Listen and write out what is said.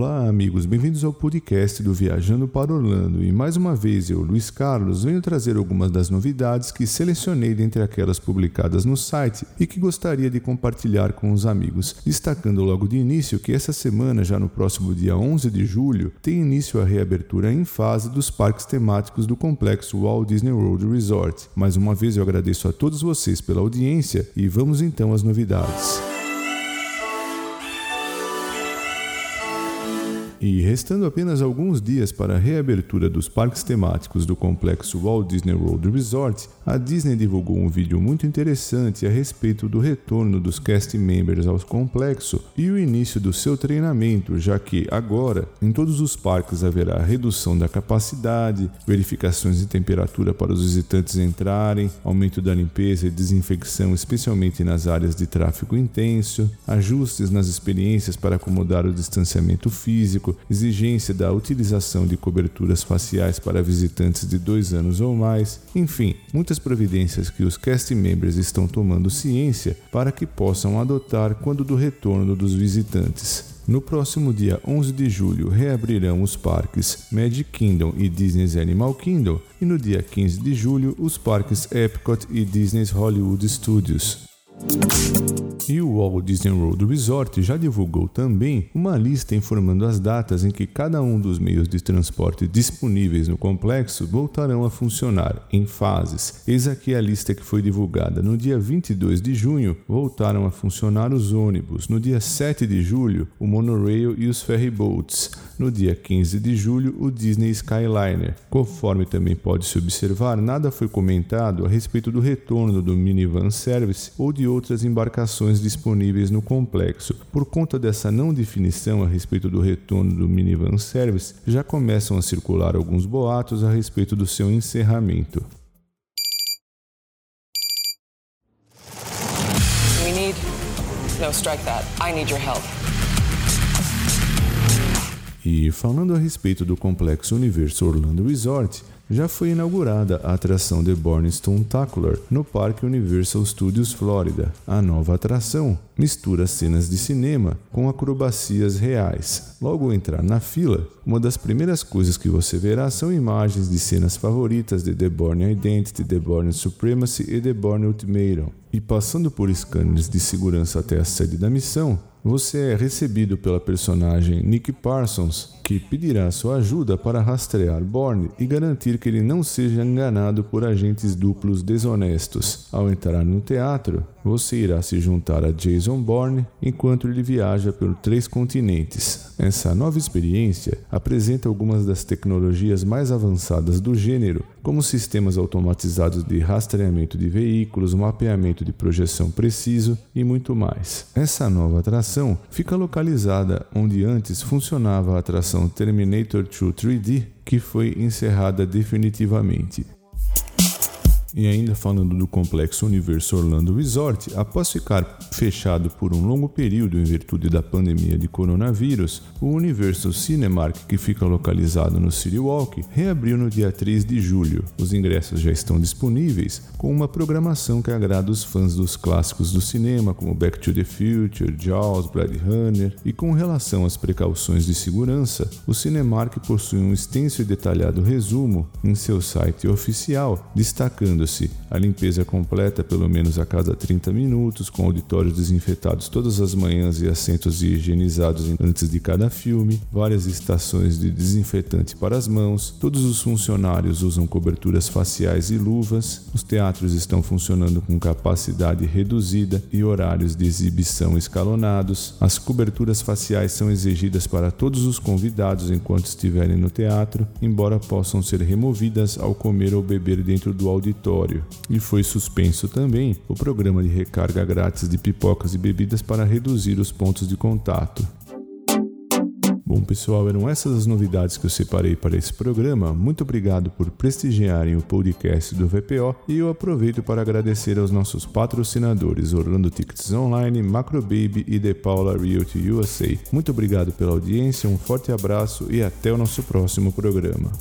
Olá, amigos, bem-vindos ao podcast do Viajando para Orlando. E mais uma vez eu, Luiz Carlos, venho trazer algumas das novidades que selecionei dentre aquelas publicadas no site e que gostaria de compartilhar com os amigos. Destacando logo de início que essa semana, já no próximo dia 11 de julho, tem início a reabertura em fase dos parques temáticos do complexo Walt Disney World Resort. Mais uma vez eu agradeço a todos vocês pela audiência e vamos então às novidades. E restando apenas alguns dias para a reabertura dos parques temáticos do complexo Walt Disney World Resort, a Disney divulgou um vídeo muito interessante a respeito do retorno dos cast members ao complexo e o início do seu treinamento, já que agora em todos os parques haverá redução da capacidade, verificações de temperatura para os visitantes entrarem, aumento da limpeza e desinfecção, especialmente nas áreas de tráfego intenso, ajustes nas experiências para acomodar o distanciamento físico exigência da utilização de coberturas faciais para visitantes de dois anos ou mais, enfim, muitas providências que os cast members estão tomando ciência para que possam adotar quando do retorno dos visitantes. No próximo dia 11 de julho reabrirão os parques Magic Kingdom e Disney's Animal Kingdom, e no dia 15 de julho os parques Epcot e Disney's Hollywood Studios. E o Walt Disney World Resort já divulgou também uma lista informando as datas em que cada um dos meios de transporte disponíveis no complexo voltarão a funcionar em fases. Eis aqui a lista que foi divulgada. No dia 22 de junho, voltaram a funcionar os ônibus. No dia 7 de julho, o monorail e os ferryboats. No dia 15 de julho, o Disney Skyliner. Conforme também pode se observar, nada foi comentado a respeito do retorno do minivan service ou de outras embarcações disponíveis no complexo. Por conta dessa não definição a respeito do retorno do minivan service, já começam a circular alguns boatos a respeito do seu encerramento. We need no strike that. I need your help. E falando a respeito do complexo Universo Orlando Resort, já foi inaugurada a atração The Born Stuntacular no Parque Universal Studios Florida. A nova atração mistura cenas de cinema com acrobacias reais. Logo ao entrar na fila, uma das primeiras coisas que você verá são imagens de cenas favoritas de The Born Identity, The Born Supremacy e The Born Ultimatum. E passando por scanners de segurança até a sede da missão, você é recebido pela personagem Nick Parsons, que pedirá sua ajuda para rastrear Bourne e garantir que ele não seja enganado por agentes duplos desonestos. Ao entrar no teatro, você irá se juntar a Jason Bourne enquanto ele viaja por três continentes. Essa nova experiência apresenta algumas das tecnologias mais avançadas do gênero, como sistemas automatizados de rastreamento de veículos, mapeamento de projeção preciso e muito mais. Essa nova atração fica localizada onde antes funcionava a atração Terminator 2 3D que foi encerrada definitivamente. E ainda falando do complexo Universo Orlando Resort, após ficar fechado por um longo período em virtude da pandemia de coronavírus, o Universal Cinemark, que fica localizado no City Walk, reabriu no dia 3 de julho. Os ingressos já estão disponíveis, com uma programação que agrada os fãs dos clássicos do cinema, como Back to the Future, Jaws, Blade Runner, e com relação às precauções de segurança, o Cinemark possui um extenso e detalhado resumo em seu site oficial, destacando se a limpeza completa pelo menos a cada 30 minutos, com auditórios desinfetados todas as manhãs e assentos higienizados antes de cada filme, várias estações de desinfetante para as mãos, todos os funcionários usam coberturas faciais e luvas, os teatros estão funcionando com capacidade reduzida e horários de exibição escalonados, as coberturas faciais são exigidas para todos os convidados enquanto estiverem no teatro, embora possam ser removidas ao comer ou beber dentro do e foi suspenso também o programa de recarga grátis de pipocas e bebidas para reduzir os pontos de contato. Bom, pessoal, eram essas as novidades que eu separei para esse programa. Muito obrigado por prestigiarem o podcast do VPO e eu aproveito para agradecer aos nossos patrocinadores Orlando Tickets Online, Macrobaby e The Paula Realty USA. Muito obrigado pela audiência, um forte abraço e até o nosso próximo programa.